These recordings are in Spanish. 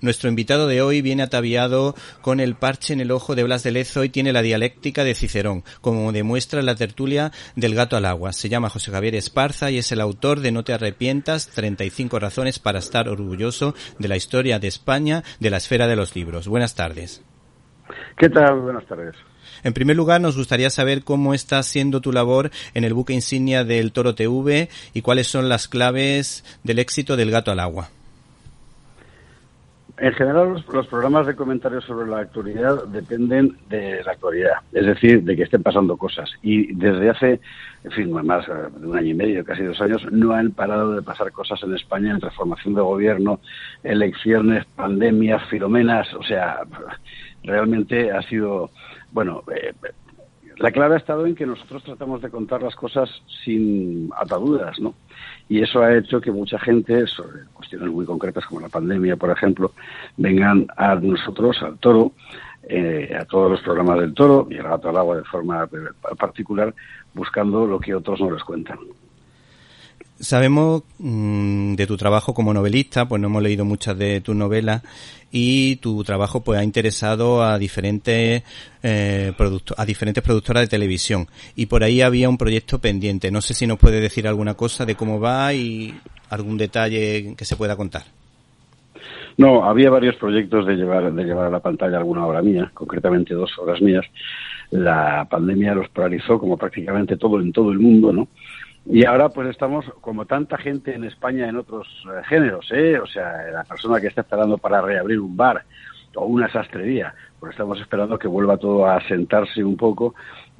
Nuestro invitado de hoy viene ataviado con el parche en el ojo de Blas de Lezo y tiene la dialéctica de Cicerón, como demuestra la tertulia del gato al agua. Se llama José Javier Esparza y es el autor de No te arrepientas, 35 razones para estar orgulloso de la historia de España de la esfera de los libros. Buenas tardes. ¿Qué tal? Buenas tardes. En primer lugar, nos gustaría saber cómo está siendo tu labor en el buque insignia del Toro TV y cuáles son las claves del éxito del gato al agua. En general, los, programas de comentarios sobre la actualidad dependen de la actualidad, es decir, de que estén pasando cosas. Y desde hace, en fin, más de un año y medio, casi dos años, no han parado de pasar cosas en España en transformación de gobierno, elecciones, pandemias, filomenas. O sea, realmente ha sido bueno, eh, la clave ha estado en que nosotros tratamos de contar las cosas sin ataduras, ¿no? Y eso ha hecho que mucha gente, sobre cuestiones muy concretas como la pandemia, por ejemplo, vengan a nosotros, al toro, eh, a todos los programas del toro y al gato al agua de forma particular, buscando lo que otros no les cuentan. Sabemos mm, de tu trabajo como novelista, pues no hemos leído muchas de tus novelas y tu trabajo pues ha interesado a diferentes eh, a diferentes productoras de televisión y por ahí había un proyecto pendiente. No sé si nos puede decir alguna cosa de cómo va y algún detalle que se pueda contar. No, había varios proyectos de llevar de llevar a la pantalla alguna obra mía, concretamente dos obras mías. La pandemia los paralizó como prácticamente todo en todo el mundo, ¿no? Y ahora pues estamos como tanta gente en España en otros eh, géneros, ¿eh? O sea, la persona que está esperando para reabrir un bar o una sastrería, pues estamos esperando que vuelva todo a sentarse un poco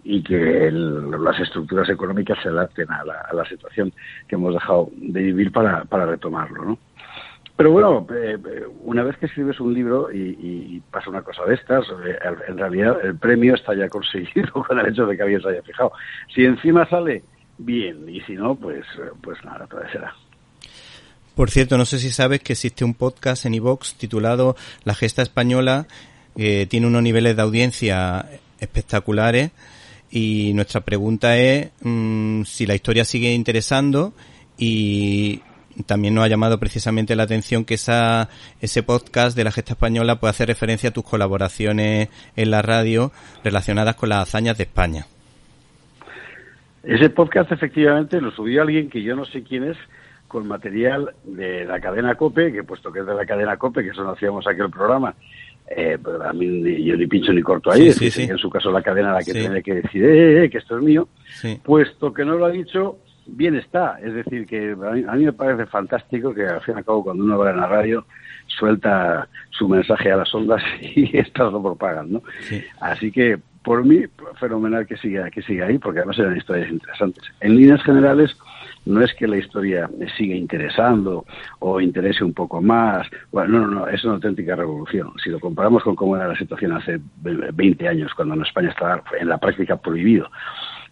y que las estructuras económicas se adapten a la, situación que hemos dejado de vivir para, para retomarlo, ¿no? Pero bueno, eh, una vez que escribes un libro y, pasa una cosa de estas, eh, en realidad el premio está ya conseguido con el hecho de que alguien se haya fijado. Si encima sale bien, y si no, pues, pues nada, todo será. Por cierto, no sé si sabes que existe un podcast en iVox titulado La Gesta Española, que tiene unos niveles de audiencia espectaculares y nuestra pregunta es mm, si la historia sigue interesando y también nos ha llamado precisamente la atención que esa, ese podcast de la Gesta Española puede hacer referencia a tus colaboraciones en la radio relacionadas con las hazañas de España. Ese podcast efectivamente lo subió alguien que yo no sé quién es, con material de la cadena COPE, que puesto que es de la cadena COPE, que eso no hacíamos aquel programa, eh, pues a mí yo ni pincho ni corto ahí, en su caso la cadena la que tiene que decir eh, eh, que esto es mío, puesto que no lo ha dicho, bien está. Es decir, que a mí, me parece fantástico que al fin y al cabo cuando uno va en la radio suelta su mensaje a las ondas y estas lo propagan, ¿no? Así que por mí, fenomenal que siga, que siga ahí, porque además eran historias interesantes. En líneas generales, no es que la historia me siga interesando o interese un poco más. Bueno, no, no, no, es una auténtica revolución. Si lo comparamos con cómo era la situación hace 20 años, cuando en España estaba en la práctica prohibido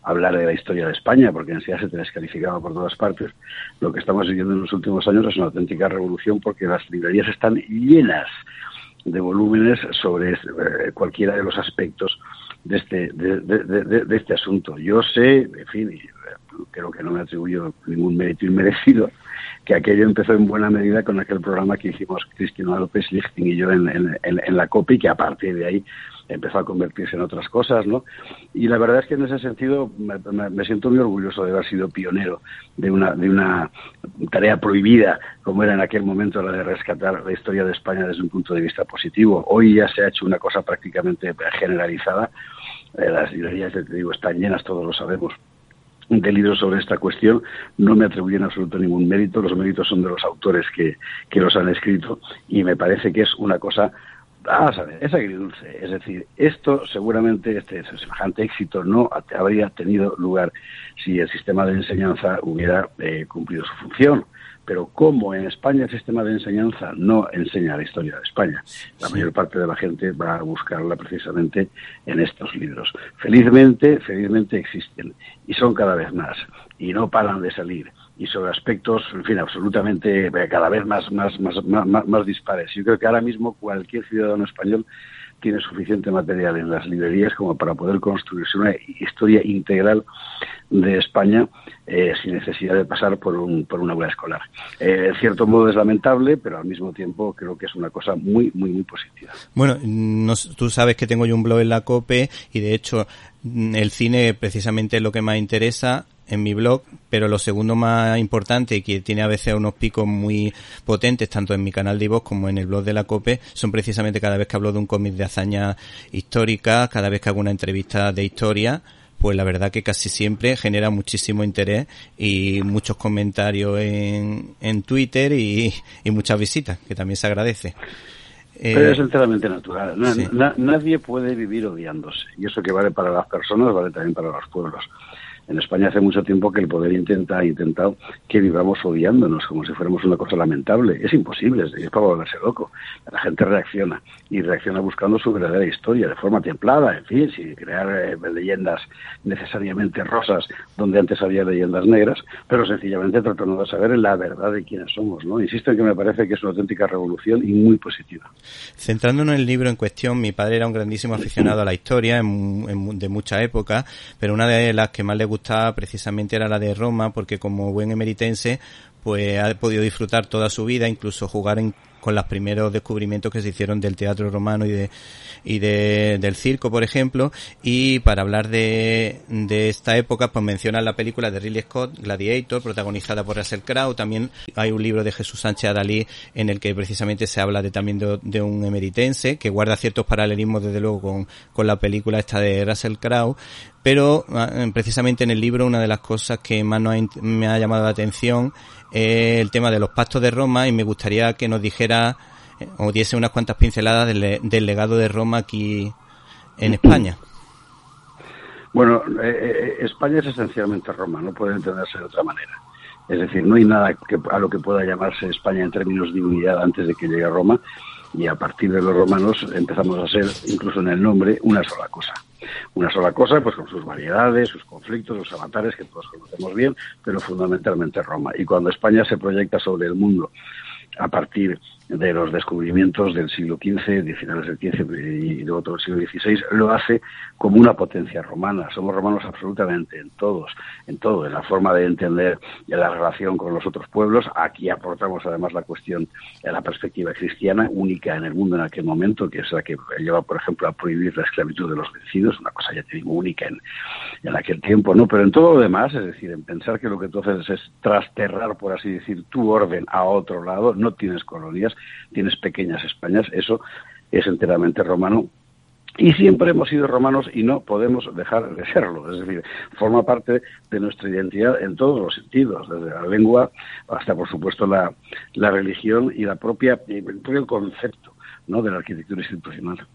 hablar de la historia de España, porque en sí se te descalificaba por todas partes. Lo que estamos viviendo en los últimos años es una auténtica revolución porque las librerías están llenas de volúmenes sobre eh, cualquiera de los aspectos de este, de, este asunto. Yo sé, en fin, creo que no me atribuyo ningún mérito inmerecido, que aquello empezó en buena medida con aquel programa que hicimos Cristina López Lichting y yo en, en, la COPI, que a partir de ahí empezó a convertirse en otras cosas, ¿no? Y la verdad es que en ese sentido me, siento muy orgulloso de haber sido pionero de una, de una tarea prohibida, como era en aquel momento la de rescatar la historia de España desde un punto de vista positivo. Hoy ya se ha hecho una cosa prácticamente generalizada eh, las librerías, te digo, están llenas, todos lo sabemos, de libros sobre esta cuestión. No me atribuyen absoluto ningún mérito, los méritos son de los autores que, que los han escrito y me parece que es una cosa Ah, es agridulce. Es decir, esto seguramente, este semejante éxito no habría tenido lugar si el sistema de enseñanza hubiera eh, cumplido su función pero como en España el sistema de enseñanza no enseña la historia de España, la mayor parte de la gente va a buscarla precisamente en estos libros. Felizmente, felizmente existen y son cada vez más y no paran de salir y sobre aspectos, en fin, absolutamente eh, cada vez más, más, más, más, más dispares. Yo creo que ahora mismo cualquier ciudadano español tiene suficiente material en las librerías como para poder construirse una historia integral de España eh, sin necesidad de pasar por, un, por una aula escolar. Eh, en cierto modo es lamentable, pero al mismo tiempo creo que es una cosa muy, muy, muy positiva. Bueno, tú sabes que tengo yo un blog en la COPE y de hecho el cine precisamente es lo que más interesa en mi blog, pero lo segundo más importante, que tiene a veces unos picos muy potentes, tanto en mi canal de voz como en el blog de la COPE, son precisamente cada vez que hablo de un cómic de hazaña histórica, cada vez que hago una entrevista de historia, pues la verdad que casi siempre genera muchísimo interés y muchos comentarios en, en Twitter y, muchas visitas, que también se agradece. Pero es enteramente natural. nadie puede vivir odiándose. Y eso que vale para las personas, vale también para los pueblos. En España hace mucho tiempo que el poder intenta, ha intentado que vivamos odiándonos como si fuéramos una cosa lamentable. Es imposible, es, para volverse loco. La gente reacciona y reacciona buscando su verdadera historia de forma templada, en fin, sin crear eh, leyendas necesariamente rosas donde antes había leyendas negras, pero sencillamente tratando de saber la verdad de quiénes somos. ¿no? Insisto en que me parece que es una auténtica revolución y muy positiva. Centrándonos en el libro en cuestión, mi padre era un grandísimo aficionado a la historia de mucha época, pero una de las que más le precisamente era la de Roma, porque como buen emeritense, pues ha podido disfrutar toda su vida, incluso jugar con los primeros descubrimientos que se hicieron del teatro romano y de y de, del circo, por ejemplo, y para hablar de, de esta época, pues menciona la película de Ridley Scott, Gladiator, protagonizada por Russell Crowe, también hay un libro de Jesús Sánchez Adalí en el que precisamente se habla de también de, un emeritense, que guarda ciertos paralelismos desde luego con, con la película esta de Russell Crowe, pero ah, precisamente en el libro una de las cosas que más me ha llamado la atención es el tema de los pactos de Roma y me gustaría que nos dijera eh, o diese unas cuantas pinceladas del, legado de Roma aquí en España. Bueno, eh, eh, España es esencialmente Roma, no puede entenderse de otra manera. Es decir, no hay nada que, a lo que pueda llamarse España en términos de unidad antes de que llegue a Roma y a partir de los romanos empezamos a ser, incluso en el nombre, una sola cosa. Una sola cosa, pues con sus variedades, sus conflictos, sus avatares que todos conocemos bien, pero fundamentalmente Roma. Y cuando España se proyecta sobre el mundo a partir los descubrimientos del siglo XV, de finales del XV y luego todo el siglo XVI, lo hace como una potencia romana. Somos romanos absolutamente en todos, en todo, en la forma de entender la relación con los otros pueblos. Aquí aportamos además la cuestión de la perspectiva cristiana, única en el mundo en aquel momento, que es la que lleva, por ejemplo, a prohibir la esclavitud de los vencidos, una cosa ya te digo única en, en aquel tiempo, ¿no? Pero en todo lo demás, es decir, en pensar que lo que haces es trasterrar, por así decir, tu orden a otro lado, no tienes colonias, tienes pequeñas Españas, eso es enteramente romano y siempre hemos sido romanos y no podemos dejar de serlo. Es decir, forma parte de nuestra identidad en todos los sentidos, desde la lengua hasta, por supuesto, la, la religión y la propia, el propio concepto ¿no? de la arquitectura institucional.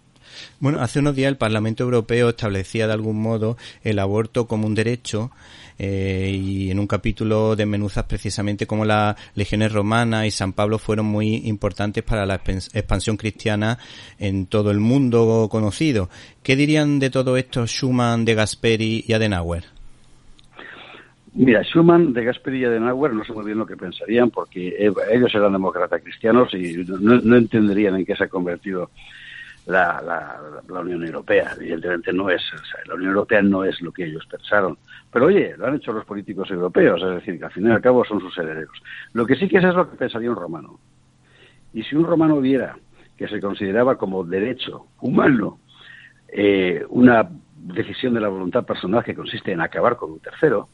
Bueno, hace unos días el Parlamento Europeo establecía de algún modo el aborto como un derecho eh, y en un capítulo de menuzas precisamente como las legiones romanas y San Pablo fueron muy importantes para la expansión cristiana en todo el mundo conocido. ¿Qué dirían de todo esto Schumann, de Gasperi y Adenauer? Mira, Schumann, de Gasperi y Adenauer no sé muy bien lo que pensarían porque ellos eran demócratas cristianos y no entenderían en qué se ha convertido la, la, Unión Europea. Evidentemente no es, la Unión Europea no es lo que ellos pensaron. Pero oye, lo han hecho los políticos europeos, es decir, que al fin y al cabo son sus herederos. Lo que sí que es es lo que pensaría un romano. Y si un romano viera que se consideraba como derecho humano eh, una decisión de la voluntad personal que consiste en acabar con un tercero,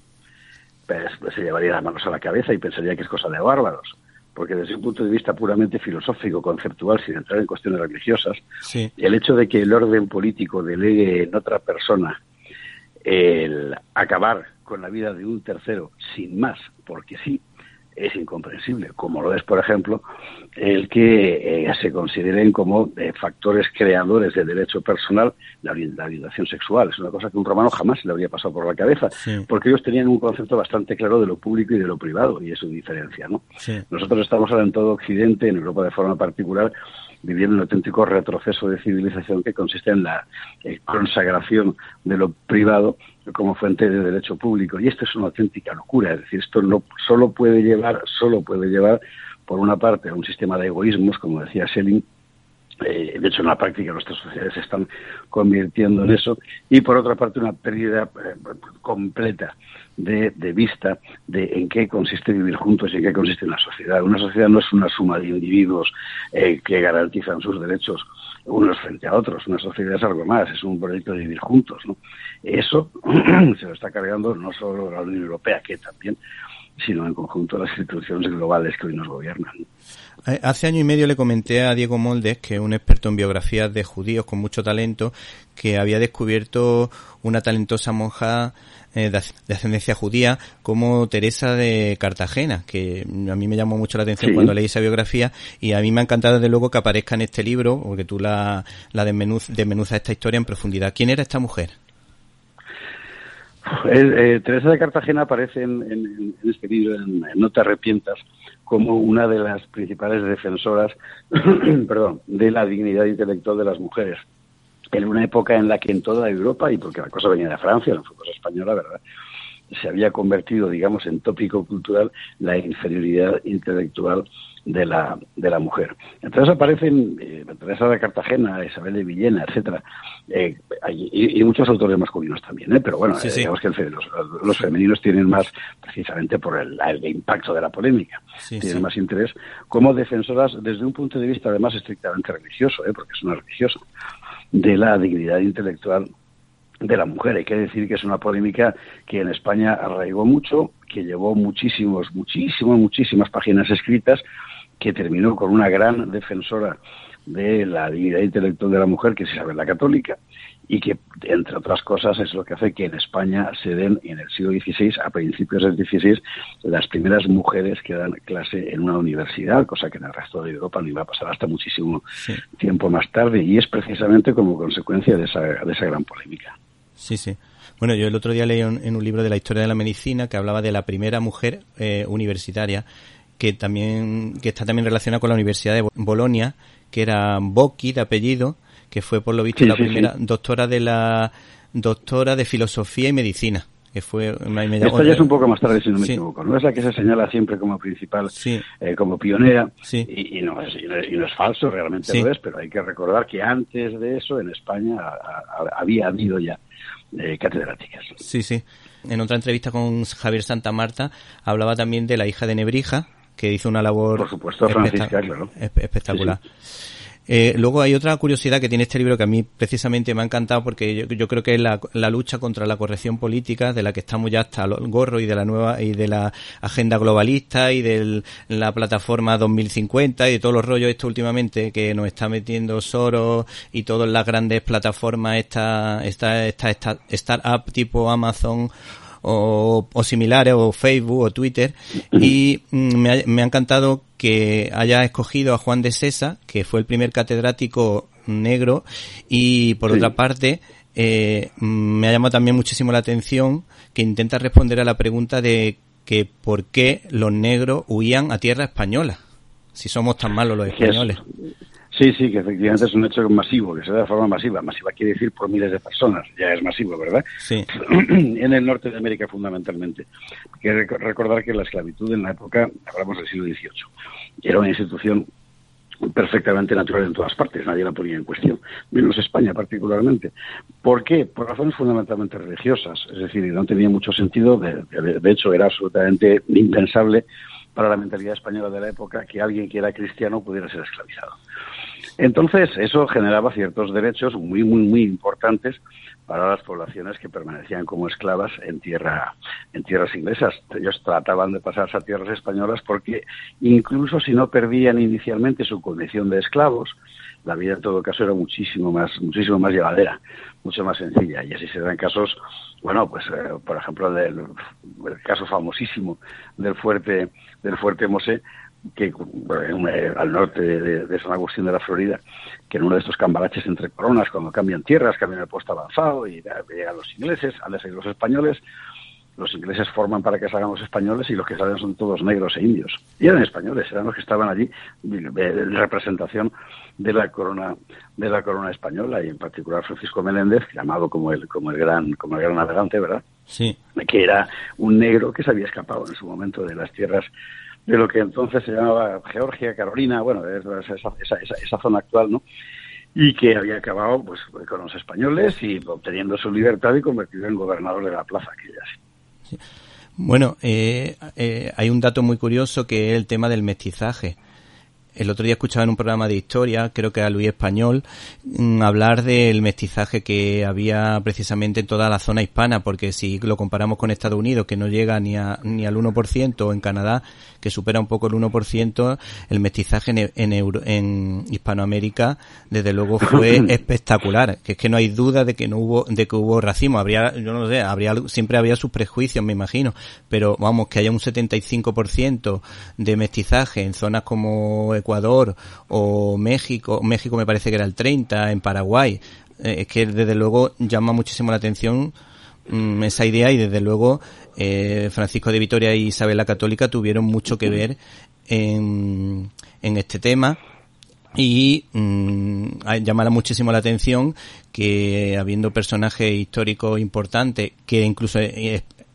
pues se llevaría las manos a la cabeza y pensaría que es cosa de bárbaros porque desde un punto de vista puramente filosófico, conceptual, sin entrar en cuestiones religiosas, el hecho de que el orden político delegue en otra persona el acabar con la vida de un tercero sin más, porque sí, es incomprensible, como lo es, por ejemplo, el que eh, se consideren como eh, factores creadores de derecho personal la, orientación sexual. Es una cosa que un romano jamás le habría pasado por la cabeza, porque ellos tenían un concepto bastante claro de lo público y de lo privado, y es su diferencia. ¿no? Nosotros estamos ahora en todo Occidente, en Europa de forma particular, viviendo un auténtico retroceso de civilización que consiste en la eh, consagración de lo privado como fuente de derecho público. Y esto es una auténtica locura. Es decir, esto no solo puede llevar, solo puede llevar, por una parte, a un sistema de egoísmos, como decía Schelling, eh, de hecho, en la práctica nuestras sociedades se están convirtiendo en eso. Y por otra parte, una pérdida eh, completa de, vista de en qué consiste vivir juntos y en qué consiste una sociedad. Una sociedad no es una suma de individuos eh, que garantizan sus derechos unos frente a otros. Una sociedad es algo más, es un proyecto de vivir juntos. ¿no? Eso se lo está cargando no solo la Unión Europea, que también, sino en conjunto las instituciones globales que hoy nos gobiernan. Eh, hace año y medio le comenté a Diego Moldes, que es un experto en biografías de judíos con mucho talento, que había descubierto una talentosa monja eh, de ascendencia judía como Teresa de Cartagena, que a mí me llamó mucho la atención cuando leí esa biografía y a mí me ha encantado desde luego que aparezca en este libro, porque tú la, la desmenuzas esta historia en profundidad. ¿Quién era esta mujer? Eh, Teresa de Cartagena aparece en, este libro, en, No te arrepientas, como una de las principales defensoras perdón, de la dignidad intelectual de las mujeres. En una época en la que en toda Europa, y porque la cosa venía de Francia, no fue cosa española, ¿verdad? se había convertido, digamos, en tópico cultural la inferioridad intelectual de la, de la mujer. Entonces aparecen eh, Teresa de Cartagena, Isabel de Villena, etcétera, eh, y, muchos autores masculinos también, ¿eh? pero bueno, eh, digamos que los, femeninos tienen más, precisamente por el, impacto de la polémica, tienen más interés como defensoras desde un punto de vista además estrictamente religioso, ¿eh? porque es una religiosa, de la dignidad intelectual de la mujer. Hay que decir que es una polémica que en España arraigó mucho, que llevó muchísimos, muchísimas, muchísimas páginas escritas, que terminó con una gran defensora de la dignidad intelectual de la mujer, que es Isabel la Católica, y que, entre otras cosas, es lo que hace que en España se den, en el siglo XVI, a principios del XVI, las primeras mujeres que dan clase en una universidad, cosa que en el resto de Europa no iba a pasar hasta muchísimo tiempo más tarde, y es precisamente como consecuencia de esa, de esa gran polémica. Sí, sí. Bueno, yo el otro día leí en un libro de la historia de la medicina que hablaba de la primera mujer eh, universitaria que también que está también relacionada con la Universidad de Bolonia, que era Bocchi de apellido, que fue por lo visto la primera doctora de la doctora de filosofía y medicina que fue me, Esta ya es un poco más tarde si no me equivoco no es la que se señala siempre como principal eh, como pionera. Y, no es, y, no es, falso realmente lo es pero hay que recordar que antes de eso en España había habido ya eh, catedráticas. Sí sí. En otra entrevista con Javier Santa Marta hablaba también de la hija de Nebrija que hizo una labor Por supuesto, espectacular. Eh, luego hay otra curiosidad que tiene este libro que a mí precisamente me ha encantado porque yo, creo que es la, lucha contra la corrección política de la que estamos ya hasta el gorro y de la nueva y de la agenda globalista y de la plataforma 2050 y de todos los rollos esto últimamente que nos está metiendo Soros y todas las grandes plataformas esta esta esta, esta startup tipo Amazon o, similares, o Facebook o Twitter, y mm, me ha, me ha encantado que haya escogido a Juan de Sesa, que fue el primer catedrático negro, y por otra parte, eh, me ha llamado también muchísimo la atención que intenta responder a la pregunta de que por qué los negros huían a tierra española, si somos tan malos los españoles. Sí, sí, que efectivamente es un hecho masivo, que se da de forma masiva. Masiva quiere decir por miles de personas, ya es masivo, ¿verdad? Sí. en el norte de América fundamentalmente. Hay que recordar que la esclavitud en la época, hablamos del siglo XVIII, era una institución perfectamente natural en todas partes, nadie la ponía en cuestión, menos España particularmente. ¿Por qué? Por razones fundamentalmente religiosas, es decir, no tenía mucho sentido, de, de hecho era absolutamente impensable para la mentalidad española de la época que alguien que era cristiano pudiera ser esclavizado. Entonces, eso generaba ciertos derechos muy, muy, muy importantes para las poblaciones que permanecían como esclavas en tierra, en tierras inglesas. Ellos trataban de pasarse a tierras españolas porque incluso si no perdían inicialmente su condición de esclavos, la vida en todo caso era muchísimo más, muchísimo más llevadera, mucho más sencilla. Y así se dan casos, bueno, pues eh, por ejemplo el caso famosísimo del fuerte, del fuerte Mosé, que eh, al norte de, San Agustín de la Florida, que en uno de estos cambalaches entre coronas, cuando cambian tierras, cambian el puesto avanzado y llegan los ingleses, han de seguir los españoles, los ingleses forman para que salgan los españoles y los que salen son todos negros e indios. Y eran españoles, eran los que estaban allí en representación de la corona de la corona española y en particular Francisco Menéndez, llamado como el como el gran como el gran navegante, ¿verdad? Sí. Que era un negro que se había escapado en su momento de las tierras de lo que entonces se llamaba Georgia, Carolina, bueno, esa, esa, esa, zona actual, ¿no? y que había acabado pues con los españoles y obteniendo su libertad y convertido en gobernador de la plaza aquella. Sí. Bueno, eh, eh, hay un dato muy curioso que es el tema del mestizaje. El otro día escuchaba en un programa de historia, creo que a Luis Español, mm, hablar del mestizaje que había precisamente en toda la zona hispana, porque si lo comparamos con Estados Unidos, que no llega ni, a, ni al 1%, o en Canadá, que supera un poco el 1%, el mestizaje en, en, en Hispanoamérica, desde luego fue espectacular, que es que no hay duda de que no hubo, de que hubo racismo, habría, yo no sé, habría, siempre había sus prejuicios, me imagino, pero vamos, que haya un 75% de mestizaje en zonas como Ecuador o México, México me parece que era el 30, en Paraguay, eh, es que desde luego llama muchísimo la atención mm, esa idea y desde luego eh, Francisco de Vitoria y Isabel la Católica tuvieron mucho que ver en, en este tema y mm, llamará muchísimo la atención que habiendo personajes históricos importantes que incluso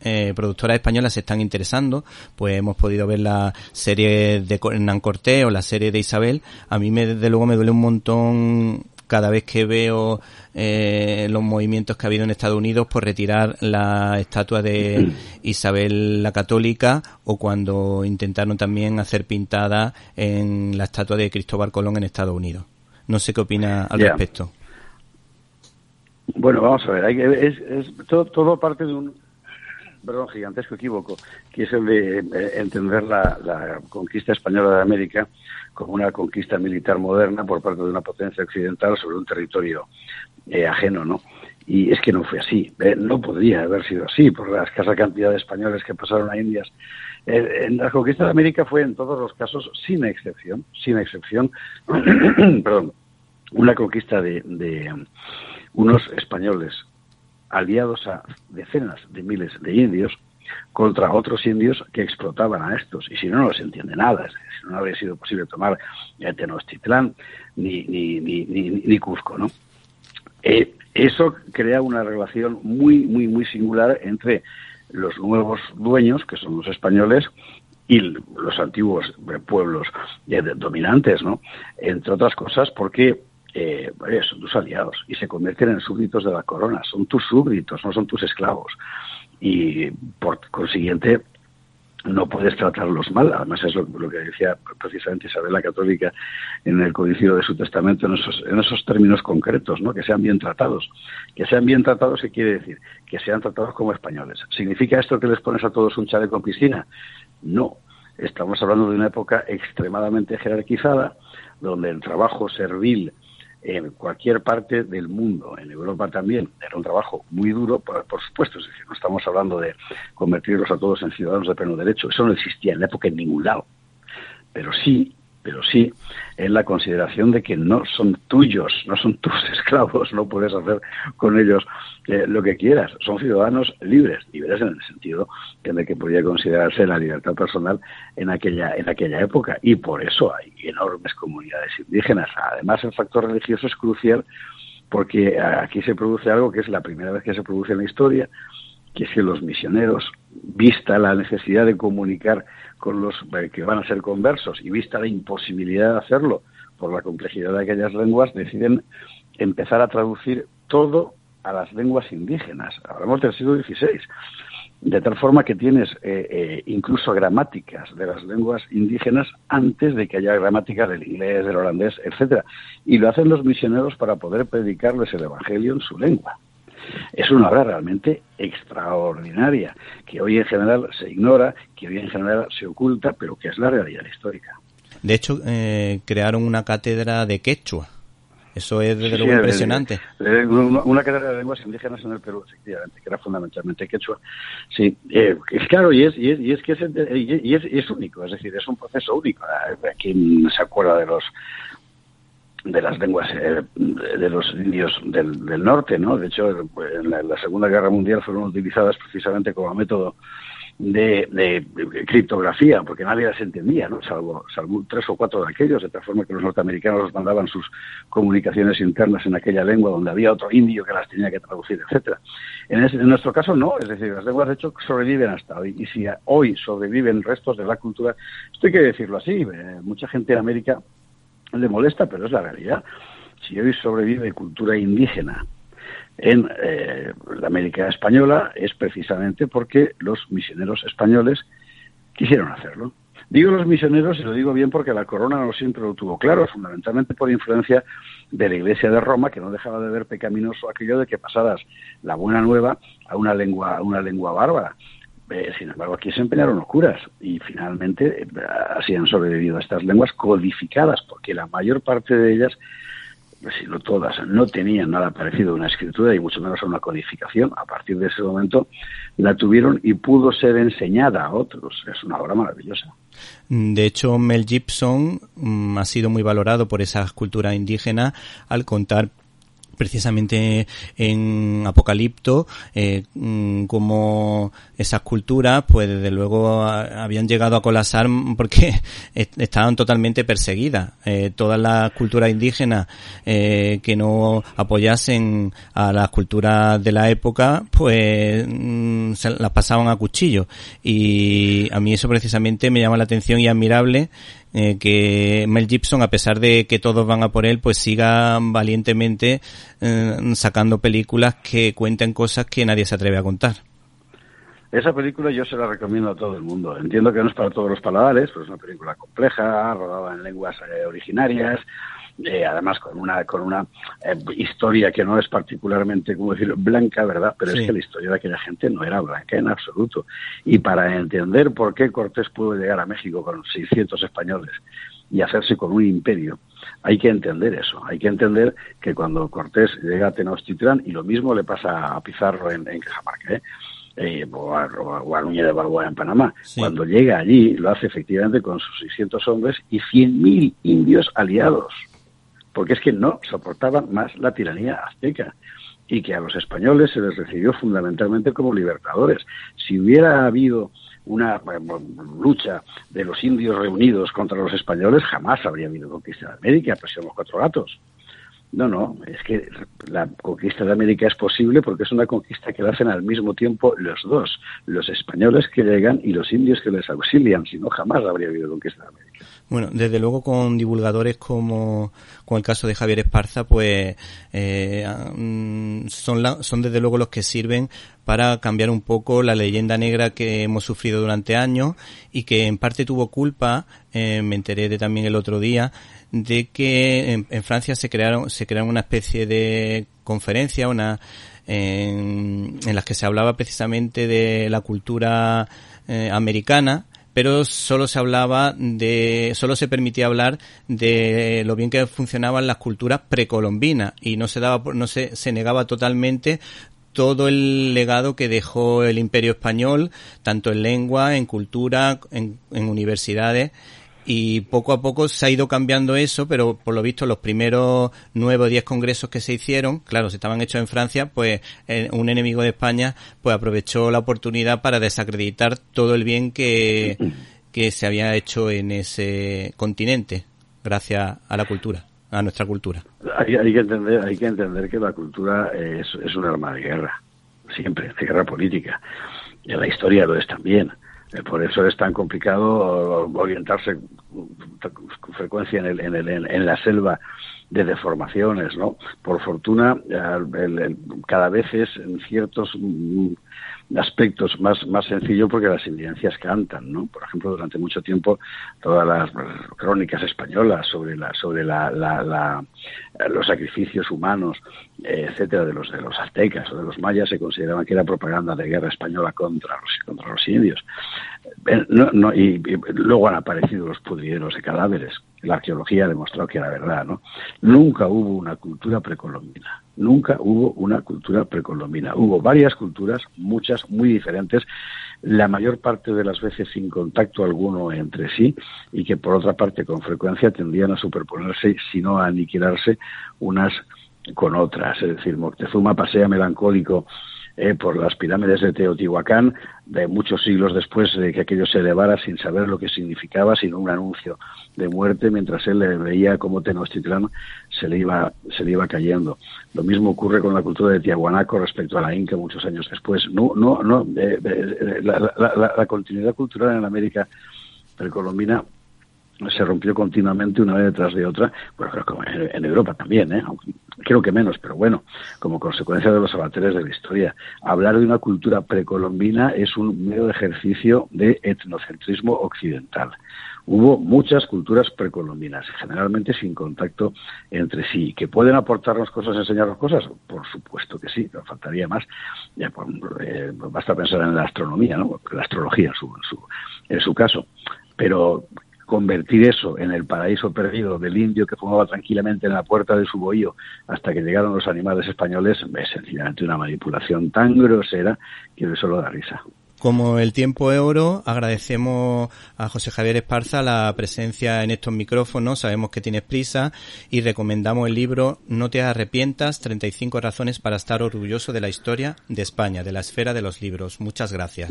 eh, productoras españolas se están interesando, pues hemos podido ver la serie de Hernán Cortés o la serie de Isabel. A mí me, desde luego me duele un montón cada vez que veo eh, los movimientos que ha habido en Estados Unidos por retirar la estatua de Isabel la Católica o cuando intentaron también hacer pintada en la estatua de Cristóbal Colón en Estados Unidos. No sé qué opina al respecto. Bueno, vamos a ver, hay, es, es todo, todo parte de un, perdón, gigantesco equívoco, que es el de eh, entender la, conquista española de América como una conquista militar moderna por parte de una potencia occidental sobre un territorio eh, ajeno, ¿no? Y es que no fue así, eh, no podría haber sido así por la escasa cantidad de españoles que pasaron a Indias. la conquista de América fue en todos los casos, sin excepción, sin excepción, perdón, una conquista de, de unos españoles aliados a decenas de miles de indios contra otros indios que explotaban a estos. Y si no, no se entiende nada. Si no, habría sido posible tomar Tenochtitlán ni, ni, ni, ni, ni Cusco, ¿no? Eh, eso crea una relación muy, muy, muy singular entre los nuevos dueños, que son los españoles, y los antiguos pueblos dominantes, ¿no? Entre otras cosas porque eh, son tus aliados y se convierten en súbditos de la corona. Son tus súbditos, no son tus esclavos. Y por consiguiente, no puedes tratarlos mal. Además, es lo, que decía precisamente Isabel la Católica en el código de su testamento, en esos, en esos términos concretos, ¿no? que sean bien tratados. Que sean bien tratados, ¿qué quiere decir? Que sean tratados como españoles. ¿Significa esto que les pones a todos un chaleco en piscina? No. Estamos hablando de una época extremadamente jerarquizada, donde el trabajo servil en cualquier parte del mundo, en Europa también. Era un trabajo muy duro, por, supuesto, es decir, no estamos hablando de convertirlos a todos en ciudadanos de pleno derecho, eso no existía en la época en ningún lado. Pero sí pero sí en la consideración de que no son tuyos, no son tus esclavos, no puedes hacer con ellos eh, lo que quieras, son ciudadanos libres, libres en el sentido en el que podía considerarse la libertad personal en aquella, en aquella época, y por eso hay enormes comunidades indígenas. Además, el factor religioso es crucial porque aquí se produce algo que es la primera vez que se produce en la historia, que es los misioneros, vista la necesidad de comunicar con los eh, que van a ser conversos y vista la imposibilidad de hacerlo por la complejidad de aquellas lenguas, deciden empezar a traducir todo a las lenguas indígenas. Hablamos del siglo XVI. De tal forma que tienes eh, eh, incluso gramáticas de las lenguas indígenas antes de que haya gramáticas del inglés, del holandés, etcétera. Y lo hacen los misioneros para poder predicarles el Evangelio en su lengua. Es una obra realmente extraordinaria, que hoy en general se ignora, que hoy en general se oculta, pero que es la realidad histórica. De hecho, eh, crearon una cátedra de quechua. Eso es desde luego impresionante. una, cátedra de lenguas indígenas en el Perú, efectivamente, que era fundamentalmente quechua. Sí, eh, es claro, y es, y es, y es que es, y es, es, único, es decir, es un proceso único. ¿Quién se acuerda de los de las lenguas eh, de los indios del, norte, ¿no? De hecho, en la, Segunda Guerra Mundial fueron utilizadas precisamente como método de, criptografía, porque nadie las entendía, ¿no? Salvo, salvo tres o cuatro de aquellos, de tal forma que los norteamericanos mandaban sus comunicaciones internas en aquella lengua donde había otro indio que las tenía que traducir, etcétera. En, en nuestro caso no, es decir, las lenguas de hecho sobreviven hasta hoy, y si hoy sobreviven restos de la cultura, esto hay que decirlo así, eh, mucha gente en América le molesta, pero es la realidad. Si hoy sobrevive cultura indígena en eh, la América española es precisamente porque los misioneros españoles quisieron hacerlo. Digo los misioneros y lo digo bien porque la corona no siempre lo tuvo claro, fundamentalmente por influencia de la Iglesia de Roma, que no dejaba de ver pecaminoso aquello de que pasadas la buena nueva a una lengua, a una lengua bárbara. Eh, sin embargo, aquí se empeñaron los curas y finalmente eh, así han sobrevivido a estas lenguas codificadas, porque la mayor parte de ellas, pues, si no todas, no tenían nada parecido a una escritura y mucho menos a una codificación. A partir de ese momento la tuvieron y pudo ser enseñada a otros. Es una obra maravillosa. De hecho, Mel Gibson mm, ha sido muy valorado por esa cultura indígena al contar precisamente en Apocalipto, eh, mm, como esas culturas, pues desde luego habían llegado a colapsar porque estaban totalmente perseguidas. Eh, todas las culturas indígenas eh, que no apoyasen a las culturas de la época, pues mm, se las pasaban a cuchillo. Y a mí eso precisamente me llama la atención y admirable eh, que Mel Gibson, a pesar de que todos van a por él, pues siga valientemente eh, sacando películas que cuenten cosas que nadie se atreve a contar. Esa película yo se la recomiendo a todo el mundo. Entiendo que no es para todos los paladares, pero es una película compleja, rodada en lenguas eh, originarias, eh, además con una con una eh, historia que no es particularmente, como decir, blanca, ¿verdad? Pero es que la historia de aquella gente no era blanca en absoluto. Y para entender por qué Cortés pudo llegar a México con 600 españoles y hacerse con un imperio, hay que entender eso. Hay que entender que cuando Cortés llega a Tenochtitlán, y lo mismo le pasa a Pizarro en, en Cajamarca, ¿eh? Eh, o, a, o, Núñez de Balboa en Panamá. Cuando llega allí, lo hace efectivamente con sus 600 hombres y 100.000 indios aliados porque es que no soportaban más la tiranía azteca y que a los españoles se les recibió fundamentalmente como libertadores. Si hubiera habido una lucha de los indios reunidos contra los españoles, jamás habría habido conquista de América, pues somos cuatro gatos. No, no, es que la conquista de América es posible porque es una conquista que la hacen al mismo tiempo los dos, los españoles que llegan y los indios que les auxilian, si no jamás habría habido conquista de América. Bueno, desde luego con divulgadores como con el caso de Javier Esparza, pues eh, mm, son, son desde luego los que sirven para cambiar un poco la leyenda negra que hemos sufrido durante años y que en parte tuvo culpa, eh, me enteré de también el otro día, de que en, Francia se crearon, se crearon una especie de conferencia, una, en, las que se hablaba precisamente de la cultura eh, americana, pero solo se hablaba de, solo se permitía hablar de lo bien que funcionaban las culturas precolombinas y no se daba, no se, se negaba totalmente todo el legado que dejó el Imperio español, tanto en lengua, en cultura, en, en universidades y poco a poco se ha ido cambiando eso, pero por lo visto los primeros nueve o diez congresos que se hicieron, claro, se estaban hechos en Francia, pues eh, un enemigo de España pues aprovechó la oportunidad para desacreditar todo el bien que, que se había hecho en ese continente gracias a la cultura, a nuestra cultura. Hay, hay que entender, hay que entender que la cultura es, un arma de guerra, siempre, de guerra política. Y la historia lo es también por eso es tan complicado orientarse con frecuencia en, el, en, el, en la selva de deformaciones, ¿no? Por fortuna, cada vez es en ciertos mm, aspectos más, más sencillo porque las evidencias cantan, ¿no? Por ejemplo, durante mucho tiempo todas las crónicas españolas sobre la, sobre la, la, los sacrificios humanos, etcétera, de los de los aztecas o de los mayas se consideraban que era propaganda de guerra española contra los, contra los indios. Eh, no, no, y, luego han aparecido los pudrideros de cadáveres. La arqueología ha demostrado que era verdad, ¿no? Nunca hubo una cultura precolombina Nunca hubo una cultura precolombina. Hubo varias culturas, muchas, muy diferentes, la mayor parte de las veces sin contacto alguno entre sí y que por otra parte con frecuencia tendían a superponerse, si no a aniquilarse, unas con otras. Es decir, Moctezuma pasea melancólico eh, por las pirámides de Teotihuacán, de muchos siglos después de que aquello se elevara sin saber lo que significaba, sino un anuncio de muerte, mientras él veía cómo Tenochtitlán se le iba, se le iba cayendo. Lo mismo ocurre con la cultura de Tiahuanaco respecto a la Inca muchos años después. No, no, no, eh, eh, la, continuidad cultural en América precolombina se rompió continuamente una vez detrás de otra, bueno, creo que en Europa también, ¿eh? creo que menos, pero bueno, como consecuencia de los avatares de la historia. Hablar de una cultura precolombina es un mero ejercicio de etnocentrismo occidental. Hubo muchas culturas precolombinas, generalmente sin contacto entre sí. ¿Que pueden aportarnos cosas, enseñarnos cosas? Por supuesto que sí, pero faltaría más. Ya, por, eh, basta pensar en la astronomía, ¿no? la astrología su, en su caso. Pero convertir eso en el paraíso perdido del indio que fumaba tranquilamente en la puerta de su bohío hasta que llegaron los animales españoles es sencillamente una manipulación tan grosera que solo da risa. Como el tiempo es oro, agradecemos a José Javier Esparza la presencia en estos micrófonos, sabemos que tienes prisa y recomendamos el libro No te arrepientas, 35 razones para estar orgulloso de la historia de España, de la esfera de los libros. Muchas gracias.